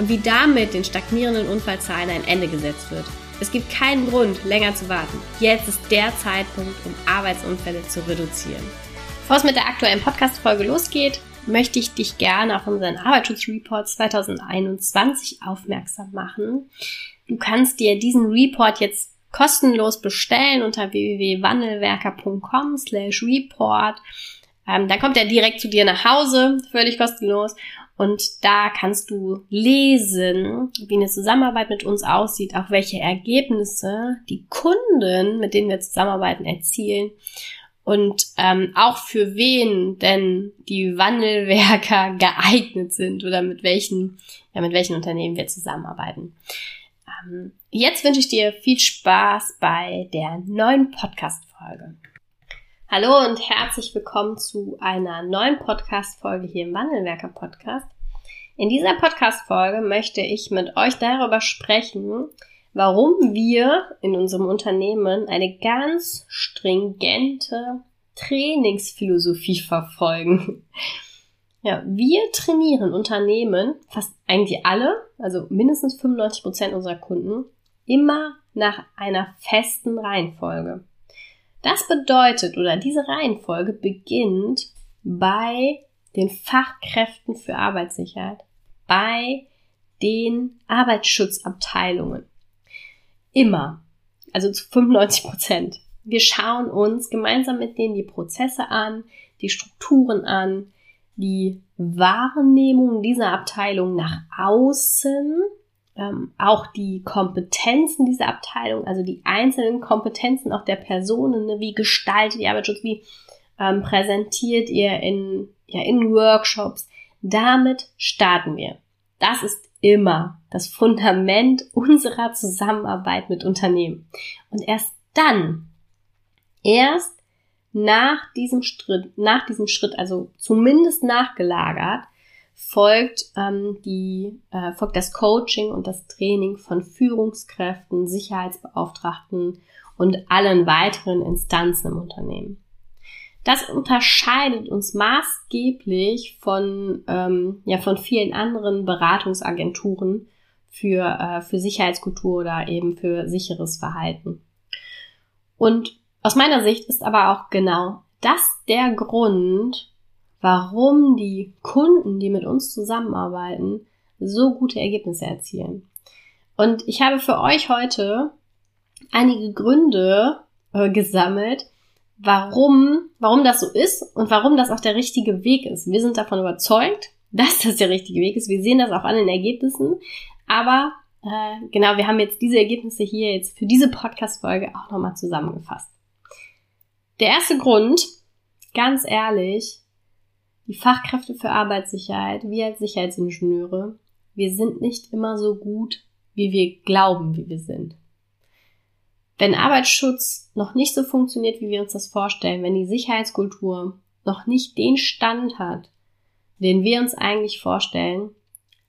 und wie damit den stagnierenden Unfallzahlen ein Ende gesetzt wird. Es gibt keinen Grund, länger zu warten. Jetzt ist der Zeitpunkt, um Arbeitsunfälle zu reduzieren. Bevor es mit der aktuellen Podcast-Folge losgeht, möchte ich dich gerne auf unseren Arbeitsschutzreport 2021 aufmerksam machen. Du kannst dir diesen Report jetzt kostenlos bestellen unter www.wandelwerker.com slash report. Ähm, dann kommt er direkt zu dir nach Hause, völlig kostenlos. Und da kannst du lesen, wie eine Zusammenarbeit mit uns aussieht, auch welche Ergebnisse die Kunden, mit denen wir zusammenarbeiten, erzielen und ähm, auch für wen denn die Wandelwerker geeignet sind oder mit welchen, ja, mit welchen Unternehmen wir zusammenarbeiten. Ähm, jetzt wünsche ich dir viel Spaß bei der neuen Podcast-Folge. Hallo und herzlich willkommen zu einer neuen Podcast-Folge hier im Wandelwerker Podcast. In dieser Podcast-Folge möchte ich mit euch darüber sprechen, warum wir in unserem Unternehmen eine ganz stringente Trainingsphilosophie verfolgen. Ja, wir trainieren Unternehmen, fast eigentlich alle, also mindestens 95 Prozent unserer Kunden, immer nach einer festen Reihenfolge. Das bedeutet, oder diese Reihenfolge beginnt bei den Fachkräften für Arbeitssicherheit, bei den Arbeitsschutzabteilungen. Immer. Also zu 95 Prozent. Wir schauen uns gemeinsam mit denen die Prozesse an, die Strukturen an, die Wahrnehmung dieser Abteilung nach außen ähm, auch die Kompetenzen dieser Abteilung, also die einzelnen Kompetenzen auch der Personen, ne, wie gestaltet ihr Arbeitsschutz, wie ähm, präsentiert ihr in, ja, in Workshops. Damit starten wir. Das ist immer das Fundament unserer Zusammenarbeit mit Unternehmen. Und erst dann, erst nach diesem Schritt, nach diesem Schritt, also zumindest nachgelagert, folgt ähm, die äh, folgt das Coaching und das Training von Führungskräften, Sicherheitsbeauftragten und allen weiteren Instanzen im Unternehmen. Das unterscheidet uns maßgeblich von ähm, ja von vielen anderen Beratungsagenturen für äh, für Sicherheitskultur oder eben für sicheres Verhalten. Und aus meiner Sicht ist aber auch genau das der Grund, warum die Kunden, die mit uns zusammenarbeiten, so gute Ergebnisse erzielen. Und ich habe für euch heute einige Gründe äh, gesammelt, warum, warum das so ist und warum das auch der richtige Weg ist. Wir sind davon überzeugt, dass das der richtige Weg ist. Wir sehen das auch an den Ergebnissen. Aber äh, genau, wir haben jetzt diese Ergebnisse hier jetzt für diese Podcast-Folge auch nochmal zusammengefasst. Der erste Grund, ganz ehrlich, die Fachkräfte für Arbeitssicherheit, wir als Sicherheitsingenieure, wir sind nicht immer so gut, wie wir glauben, wie wir sind. Wenn Arbeitsschutz noch nicht so funktioniert, wie wir uns das vorstellen, wenn die Sicherheitskultur noch nicht den Stand hat, den wir uns eigentlich vorstellen,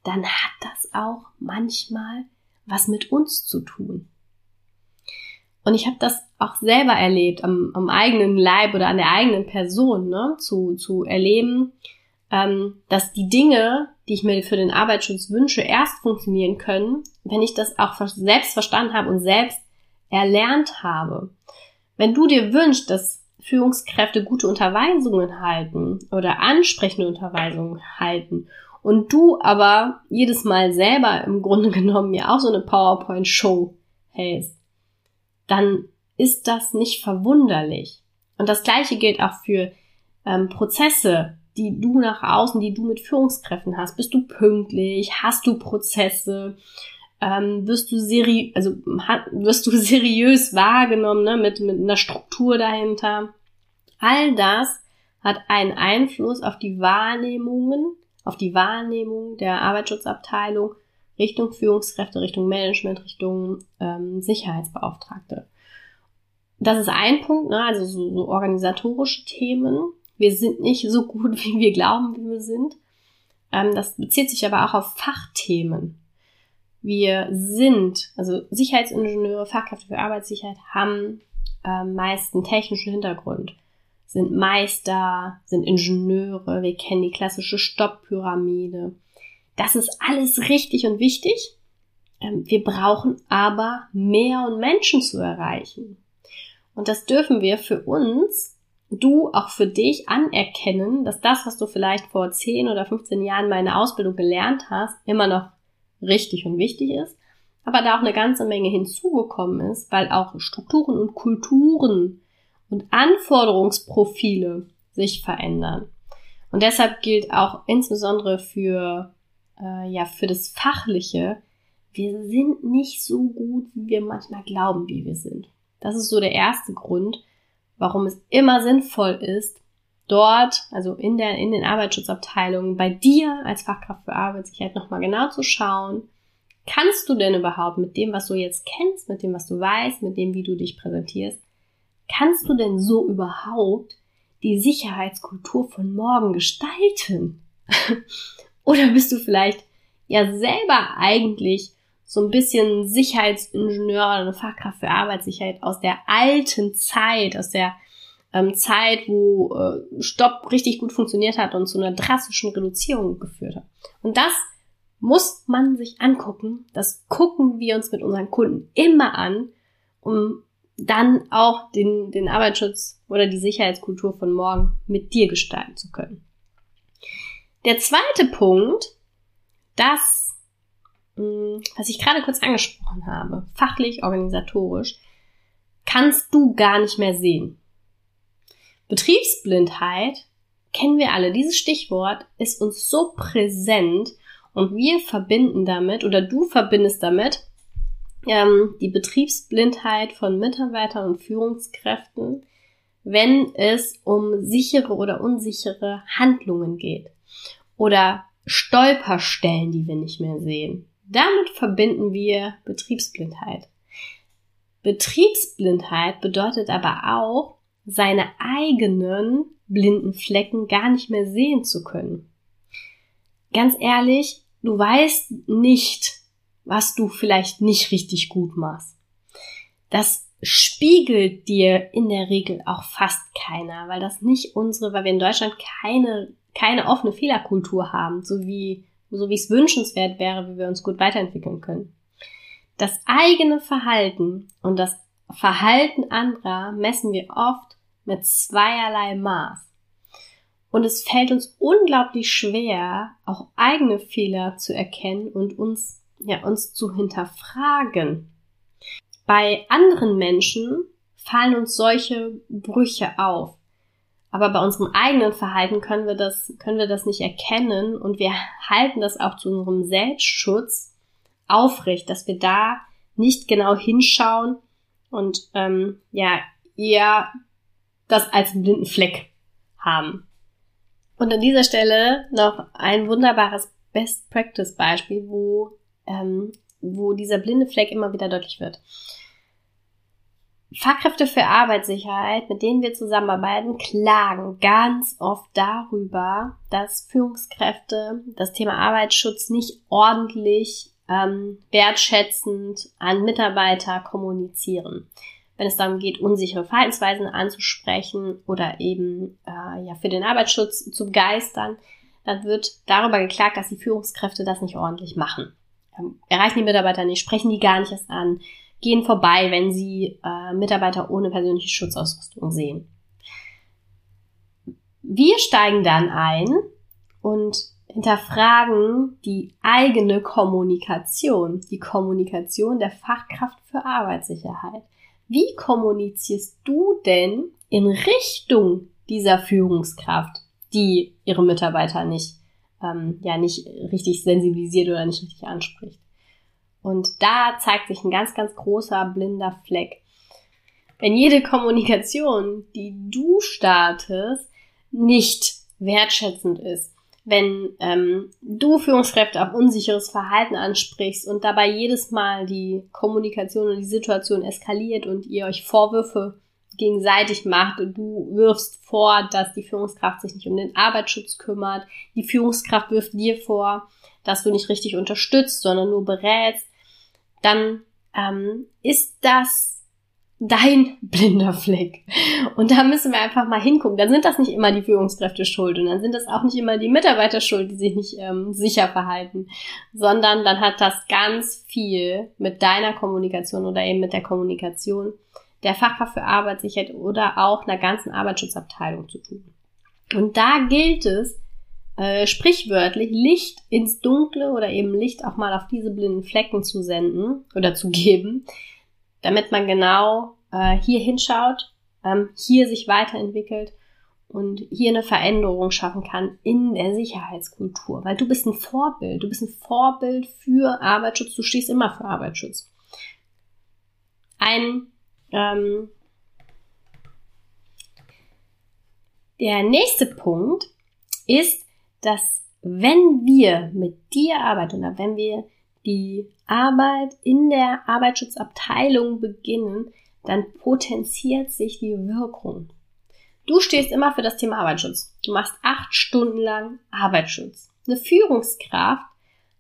dann hat das auch manchmal was mit uns zu tun. Und ich habe das auch selber erlebt, am, am eigenen Leib oder an der eigenen Person, ne, zu, zu erleben, ähm, dass die Dinge, die ich mir für den Arbeitsschutz wünsche, erst funktionieren können, wenn ich das auch selbst verstanden habe und selbst erlernt habe. Wenn du dir wünschst, dass Führungskräfte gute Unterweisungen halten oder ansprechende Unterweisungen halten und du aber jedes Mal selber im Grunde genommen ja auch so eine PowerPoint-Show hältst, dann ist das nicht verwunderlich. Und das Gleiche gilt auch für ähm, Prozesse, die du nach außen, die du mit Führungskräften hast. Bist du pünktlich? Hast du Prozesse? Ähm, wirst du seri also wirst du seriös wahrgenommen, ne, mit, mit einer Struktur dahinter? All das hat einen Einfluss auf die Wahrnehmungen, auf die Wahrnehmung der Arbeitsschutzabteilung Richtung Führungskräfte, Richtung Management, Richtung ähm, Sicherheitsbeauftragte. Das ist ein Punkt, ne? also so, so organisatorische Themen. Wir sind nicht so gut, wie wir glauben, wie wir sind. Ähm, das bezieht sich aber auch auf Fachthemen. Wir sind, also Sicherheitsingenieure, Fachkräfte für Arbeitssicherheit haben äh, meist einen technischen Hintergrund, sind Meister, sind Ingenieure, wir kennen die klassische Stopppyramide. Das ist alles richtig und wichtig. Ähm, wir brauchen aber mehr und Menschen zu erreichen. Und das dürfen wir für uns, du auch für dich anerkennen, dass das, was du vielleicht vor 10 oder 15 Jahren mal in der Ausbildung gelernt hast, immer noch richtig und wichtig ist, aber da auch eine ganze Menge hinzugekommen ist, weil auch Strukturen und Kulturen und Anforderungsprofile sich verändern. Und deshalb gilt auch insbesondere für, äh, ja, für das Fachliche, wir sind nicht so gut, wie wir manchmal glauben, wie wir sind. Das ist so der erste Grund, warum es immer sinnvoll ist, dort, also in der, in den Arbeitsschutzabteilungen, bei dir als Fachkraft für Arbeitssicherheit nochmal genau zu schauen, kannst du denn überhaupt mit dem, was du jetzt kennst, mit dem, was du weißt, mit dem, wie du dich präsentierst, kannst du denn so überhaupt die Sicherheitskultur von morgen gestalten? Oder bist du vielleicht ja selber eigentlich so ein bisschen Sicherheitsingenieur oder eine Fachkraft für Arbeitssicherheit aus der alten Zeit, aus der ähm, Zeit, wo äh, Stopp richtig gut funktioniert hat und zu einer drastischen Reduzierung geführt hat. Und das muss man sich angucken. Das gucken wir uns mit unseren Kunden immer an, um dann auch den, den Arbeitsschutz oder die Sicherheitskultur von morgen mit dir gestalten zu können. Der zweite Punkt, das, hm, was ich gerade kurz angesprochen habe, fachlich, organisatorisch, kannst du gar nicht mehr sehen. Betriebsblindheit kennen wir alle. Dieses Stichwort ist uns so präsent und wir verbinden damit oder du verbindest damit ähm, die Betriebsblindheit von Mitarbeitern und Führungskräften, wenn es um sichere oder unsichere Handlungen geht oder Stolperstellen, die wir nicht mehr sehen. Damit verbinden wir Betriebsblindheit. Betriebsblindheit bedeutet aber auch, seine eigenen blinden Flecken gar nicht mehr sehen zu können. Ganz ehrlich, du weißt nicht, was du vielleicht nicht richtig gut machst. Das spiegelt dir in der Regel auch fast keiner, weil das nicht unsere, weil wir in Deutschland keine, keine offene Fehlerkultur haben, so wie, so wie es wünschenswert wäre, wie wir uns gut weiterentwickeln können. Das eigene Verhalten und das Verhalten anderer messen wir oft mit zweierlei Maß. Und es fällt uns unglaublich schwer, auch eigene Fehler zu erkennen und uns, ja, uns zu hinterfragen. Bei anderen Menschen fallen uns solche Brüche auf. Aber bei unserem eigenen Verhalten können wir das, können wir das nicht erkennen und wir halten das auch zu unserem Selbstschutz aufrecht, dass wir da nicht genau hinschauen und ähm, ja eher das als blinden Fleck haben. Und an dieser Stelle noch ein wunderbares Best Practice Beispiel, wo, ähm, wo dieser blinde Fleck immer wieder deutlich wird. Fachkräfte für Arbeitssicherheit, mit denen wir zusammenarbeiten, klagen ganz oft darüber, dass Führungskräfte das Thema Arbeitsschutz nicht ordentlich ähm, wertschätzend an Mitarbeiter kommunizieren wenn es darum geht, unsichere Verhaltensweisen anzusprechen oder eben äh, ja für den Arbeitsschutz zu begeistern, dann wird darüber geklagt, dass die Führungskräfte das nicht ordentlich machen. Ähm, erreichen die Mitarbeiter nicht, sprechen die gar nicht erst an, gehen vorbei, wenn sie äh, Mitarbeiter ohne persönliche Schutzausrüstung sehen. Wir steigen dann ein und hinterfragen die eigene Kommunikation, die Kommunikation der Fachkraft für Arbeitssicherheit. Wie kommunizierst du denn in Richtung dieser Führungskraft, die ihre Mitarbeiter nicht, ähm, ja, nicht richtig sensibilisiert oder nicht richtig anspricht? Und da zeigt sich ein ganz, ganz großer blinder Fleck. Wenn jede Kommunikation, die du startest, nicht wertschätzend ist, wenn ähm, du Führungskräfte auf unsicheres Verhalten ansprichst und dabei jedes Mal die Kommunikation und die Situation eskaliert und ihr euch Vorwürfe gegenseitig macht und du wirfst vor, dass die Führungskraft sich nicht um den Arbeitsschutz kümmert, die Führungskraft wirft dir vor, dass du nicht richtig unterstützt, sondern nur berätst, dann ähm, ist das dein blinder Fleck. Und da müssen wir einfach mal hingucken. Dann sind das nicht immer die Führungskräfte schuld und dann sind das auch nicht immer die Mitarbeiter schuld, die sich nicht ähm, sicher verhalten, sondern dann hat das ganz viel mit deiner Kommunikation oder eben mit der Kommunikation der Fachkraft für Arbeitssicherheit oder auch einer ganzen Arbeitsschutzabteilung zu tun. Und da gilt es, äh, sprichwörtlich Licht ins Dunkle oder eben Licht auch mal auf diese blinden Flecken zu senden oder zu geben, damit man genau äh, hier hinschaut, ähm, hier sich weiterentwickelt und hier eine Veränderung schaffen kann in der Sicherheitskultur. Weil du bist ein Vorbild, du bist ein Vorbild für Arbeitsschutz, du stehst immer für Arbeitsschutz. Ein ähm, der nächste Punkt ist, dass wenn wir mit dir arbeiten oder wenn wir die Arbeit in der Arbeitsschutzabteilung beginnen, dann potenziert sich die Wirkung. Du stehst immer für das Thema Arbeitsschutz. Du machst acht Stunden lang Arbeitsschutz. Eine Führungskraft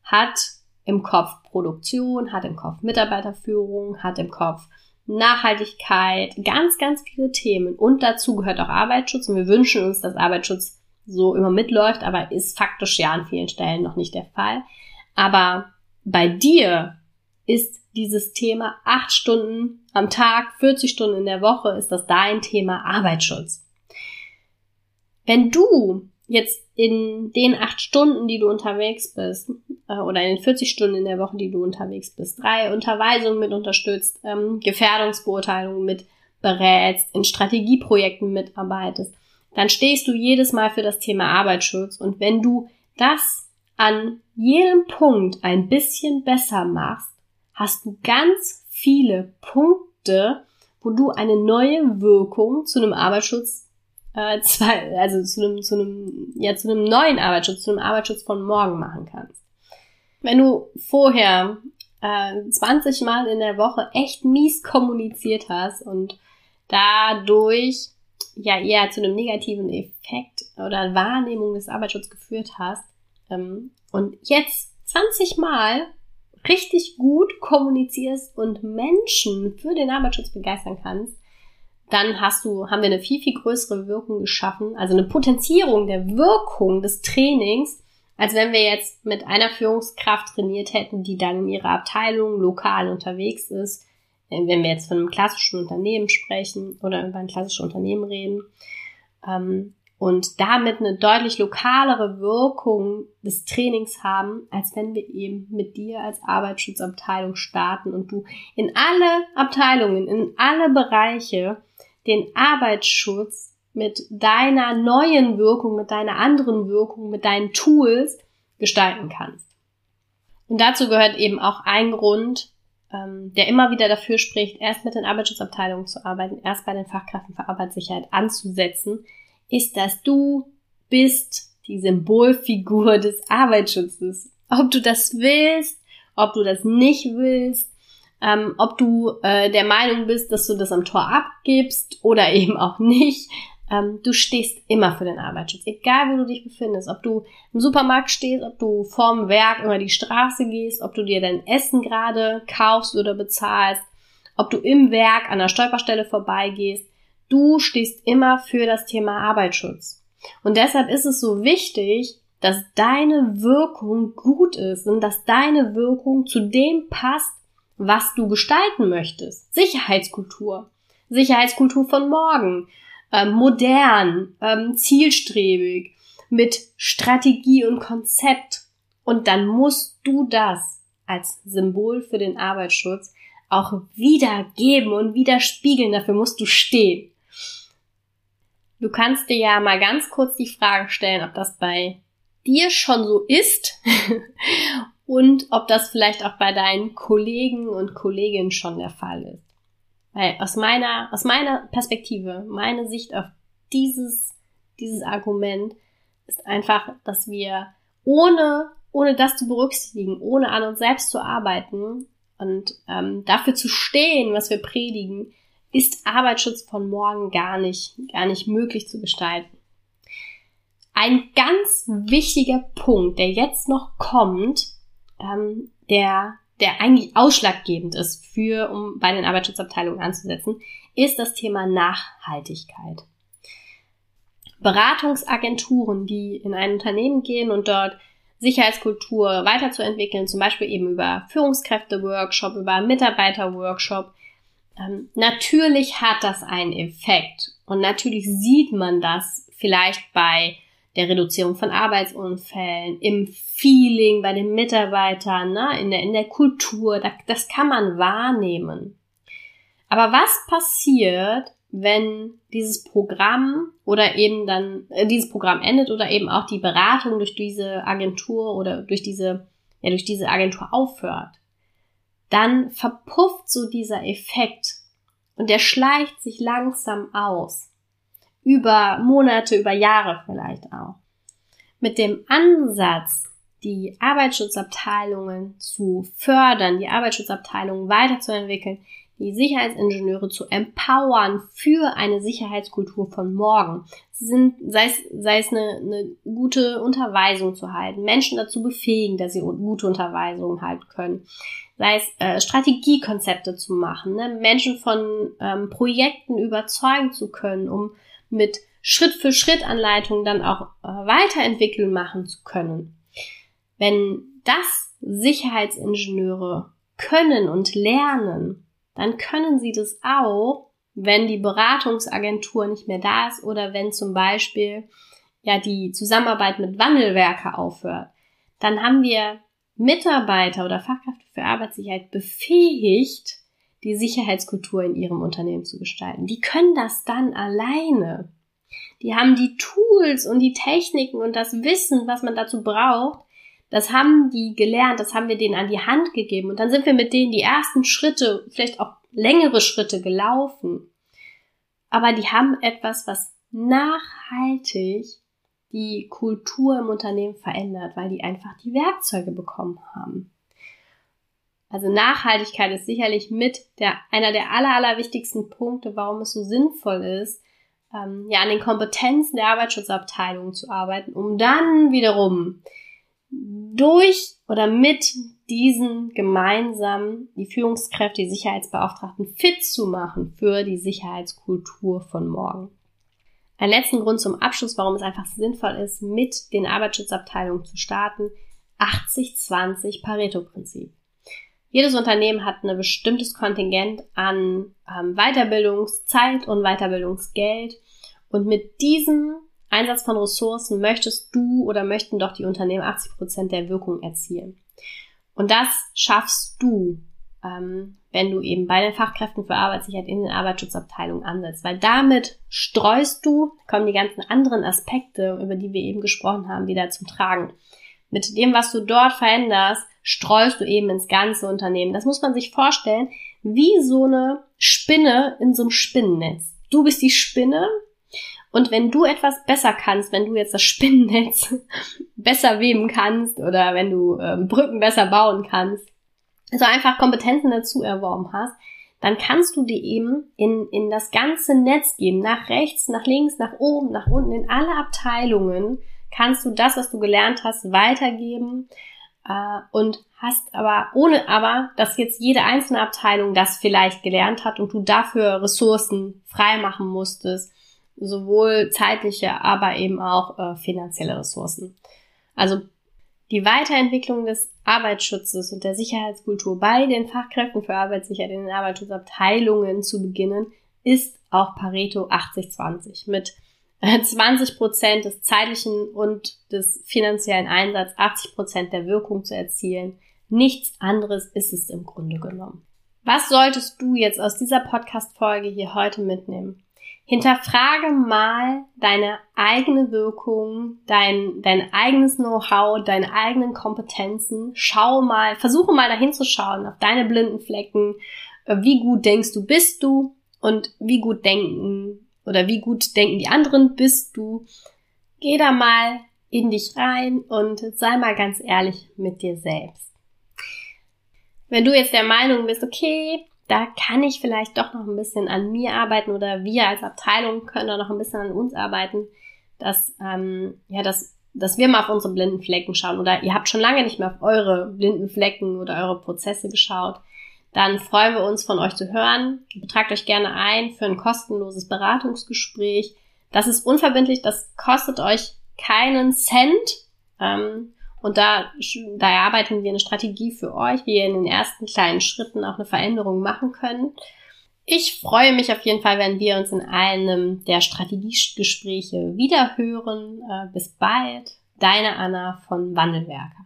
hat im Kopf Produktion, hat im Kopf Mitarbeiterführung, hat im Kopf Nachhaltigkeit, ganz, ganz viele Themen. Und dazu gehört auch Arbeitsschutz. Und wir wünschen uns, dass Arbeitsschutz so immer mitläuft, aber ist faktisch ja an vielen Stellen noch nicht der Fall. Aber bei dir ist dieses Thema acht Stunden am Tag, 40 Stunden in der Woche, ist das dein Thema Arbeitsschutz. Wenn du jetzt in den acht Stunden, die du unterwegs bist, äh, oder in den 40 Stunden in der Woche, die du unterwegs bist, drei Unterweisungen mit unterstützt, ähm, Gefährdungsbeurteilungen mit berätst, in Strategieprojekten mitarbeitest, dann stehst du jedes Mal für das Thema Arbeitsschutz. Und wenn du das an jedem Punkt ein bisschen besser machst, hast du ganz viele Punkte, wo du eine neue Wirkung zu einem Arbeitsschutz, äh, zwei, also zu einem, zu einem, ja, zu einem neuen Arbeitsschutz, zu einem Arbeitsschutz von morgen machen kannst. Wenn du vorher äh, 20 Mal in der Woche echt mies kommuniziert hast und dadurch ja eher zu einem negativen Effekt oder Wahrnehmung des Arbeitsschutzes geführt hast, ähm, und jetzt 20 Mal richtig gut kommunizierst und Menschen für den Arbeitsschutz begeistern kannst, dann hast du, haben wir eine viel, viel größere Wirkung geschaffen, also eine Potenzierung der Wirkung des Trainings, als wenn wir jetzt mit einer Führungskraft trainiert hätten, die dann in ihrer Abteilung lokal unterwegs ist, wenn wir jetzt von einem klassischen Unternehmen sprechen oder über ein klassisches Unternehmen reden. Ähm, und damit eine deutlich lokalere Wirkung des Trainings haben, als wenn wir eben mit dir als Arbeitsschutzabteilung starten und du in alle Abteilungen, in alle Bereiche den Arbeitsschutz mit deiner neuen Wirkung, mit deiner anderen Wirkung, mit deinen Tools gestalten kannst. Und dazu gehört eben auch ein Grund, ähm, der immer wieder dafür spricht, erst mit den Arbeitsschutzabteilungen zu arbeiten, erst bei den Fachkräften für Arbeitssicherheit anzusetzen, ist, dass du bist die Symbolfigur des Arbeitsschutzes. Ob du das willst, ob du das nicht willst, ähm, ob du äh, der Meinung bist, dass du das am Tor abgibst oder eben auch nicht. Ähm, du stehst immer für den Arbeitsschutz, egal wo du dich befindest. Ob du im Supermarkt stehst, ob du vorm Werk über die Straße gehst, ob du dir dein Essen gerade kaufst oder bezahlst, ob du im Werk an der Stolperstelle vorbeigehst. Du stehst immer für das Thema Arbeitsschutz. Und deshalb ist es so wichtig, dass deine Wirkung gut ist und dass deine Wirkung zu dem passt, was du gestalten möchtest. Sicherheitskultur. Sicherheitskultur von morgen. Ähm, modern, ähm, zielstrebig, mit Strategie und Konzept. Und dann musst du das als Symbol für den Arbeitsschutz auch wiedergeben und widerspiegeln. Dafür musst du stehen. Du kannst dir ja mal ganz kurz die Frage stellen, ob das bei dir schon so ist und ob das vielleicht auch bei deinen Kollegen und Kolleginnen schon der Fall ist. Weil aus meiner, aus meiner Perspektive, meine Sicht auf dieses, dieses Argument ist einfach, dass wir ohne, ohne das zu berücksichtigen, ohne an uns selbst zu arbeiten und ähm, dafür zu stehen, was wir predigen, ist Arbeitsschutz von morgen gar nicht, gar nicht möglich zu gestalten. Ein ganz wichtiger Punkt, der jetzt noch kommt, ähm, der, der eigentlich ausschlaggebend ist für, um bei den Arbeitsschutzabteilungen anzusetzen, ist das Thema Nachhaltigkeit. Beratungsagenturen, die in ein Unternehmen gehen und dort Sicherheitskultur weiterzuentwickeln, zum Beispiel eben über Führungskräfte-Workshop, über Mitarbeiter-Workshop. Ähm, natürlich hat das einen Effekt und natürlich sieht man das vielleicht bei der Reduzierung von Arbeitsunfällen, im Feeling bei den Mitarbeitern, ne, in, der, in der Kultur, das, das kann man wahrnehmen. Aber was passiert, wenn dieses Programm oder eben dann äh, dieses Programm endet oder eben auch die Beratung durch diese Agentur oder durch diese ja durch diese Agentur aufhört, dann verpufft so dieser Effekt und der schleicht sich langsam aus über Monate, über Jahre vielleicht auch. Mit dem Ansatz, die Arbeitsschutzabteilungen zu fördern, die Arbeitsschutzabteilungen weiterzuentwickeln, die Sicherheitsingenieure zu empowern für eine Sicherheitskultur von morgen. Sind, sei es, sei es eine, eine gute Unterweisung zu halten, Menschen dazu befähigen, dass sie gute Unterweisungen halten können, sei es äh, Strategiekonzepte zu machen, ne? Menschen von ähm, Projekten überzeugen zu können, um mit Schritt für Schritt Anleitungen dann auch äh, weiterentwickeln machen zu können. Wenn das Sicherheitsingenieure können und lernen, dann können sie das auch, wenn die Beratungsagentur nicht mehr da ist oder wenn zum Beispiel ja die Zusammenarbeit mit Wandelwerke aufhört. Dann haben wir Mitarbeiter oder Fachkräfte für Arbeitssicherheit befähigt, die Sicherheitskultur in ihrem Unternehmen zu gestalten. Die können das dann alleine. Die haben die Tools und die Techniken und das Wissen, was man dazu braucht. Das haben die gelernt, das haben wir denen an die Hand gegeben. Und dann sind wir mit denen die ersten Schritte, vielleicht auch längere Schritte gelaufen. Aber die haben etwas, was nachhaltig die Kultur im Unternehmen verändert, weil die einfach die Werkzeuge bekommen haben. Also Nachhaltigkeit ist sicherlich mit der, einer der aller, aller wichtigsten Punkte, warum es so sinnvoll ist, ähm, ja, an den Kompetenzen der Arbeitsschutzabteilung zu arbeiten, um dann wiederum durch oder mit diesen gemeinsam die Führungskräfte, die Sicherheitsbeauftragten fit zu machen für die Sicherheitskultur von morgen. Ein letzten Grund zum Abschluss, warum es einfach sinnvoll ist, mit den Arbeitsschutzabteilungen zu starten, 80-20 Pareto-Prinzip. Jedes Unternehmen hat ein bestimmtes Kontingent an ähm, Weiterbildungszeit und Weiterbildungsgeld. Und mit diesem Einsatz von Ressourcen möchtest du oder möchten doch die Unternehmen 80 Prozent der Wirkung erzielen. Und das schaffst du, ähm, wenn du eben bei den Fachkräften für Arbeitssicherheit in den Arbeitsschutzabteilungen ansetzt. Weil damit streust du, kommen die ganzen anderen Aspekte, über die wir eben gesprochen haben, wieder zum Tragen. Mit dem, was du dort veränderst, streust du eben ins ganze Unternehmen. Das muss man sich vorstellen, wie so eine Spinne in so einem Spinnennetz. Du bist die Spinne und wenn du etwas besser kannst, wenn du jetzt das Spinnennetz besser weben kannst oder wenn du ähm, Brücken besser bauen kannst, also einfach Kompetenzen dazu erworben hast, dann kannst du die eben in, in das ganze Netz geben, nach rechts, nach links, nach oben, nach unten, in alle Abteilungen kannst du das, was du gelernt hast, weitergeben äh, und hast aber, ohne aber, dass jetzt jede einzelne Abteilung das vielleicht gelernt hat und du dafür Ressourcen freimachen musstest, sowohl zeitliche, aber eben auch äh, finanzielle Ressourcen. Also die Weiterentwicklung des Arbeitsschutzes und der Sicherheitskultur bei den Fachkräften für Arbeitssicherheit in den Arbeitsschutzabteilungen zu beginnen, ist auch Pareto 80-20 mit 20 Prozent des zeitlichen und des finanziellen Einsatzes, 80 Prozent der Wirkung zu erzielen. Nichts anderes ist es im Grunde genommen. Was solltest du jetzt aus dieser Podcast-Folge hier heute mitnehmen? Hinterfrage mal deine eigene Wirkung, dein, dein eigenes Know-how, deine eigenen Kompetenzen. Schau mal, versuche mal dahin zu schauen, auf deine blinden Flecken. Wie gut denkst du, bist du? Und wie gut denken oder wie gut denken die anderen bist du? Geh da mal in dich rein und sei mal ganz ehrlich mit dir selbst. Wenn du jetzt der Meinung bist, okay, da kann ich vielleicht doch noch ein bisschen an mir arbeiten oder wir als Abteilung können da noch ein bisschen an uns arbeiten, dass, ähm, ja, dass, dass wir mal auf unsere blinden Flecken schauen oder ihr habt schon lange nicht mehr auf eure blinden Flecken oder eure Prozesse geschaut, dann freuen wir uns von euch zu hören. Betragt euch gerne ein für ein kostenloses Beratungsgespräch. Das ist unverbindlich, das kostet euch keinen Cent. Ähm, und da, da erarbeiten wir eine Strategie für euch, wie ihr in den ersten kleinen Schritten auch eine Veränderung machen könnt. Ich freue mich auf jeden Fall, wenn wir uns in einem der Strategiegespräche wiederhören. Äh, bis bald. Deine Anna von Wandelwerker.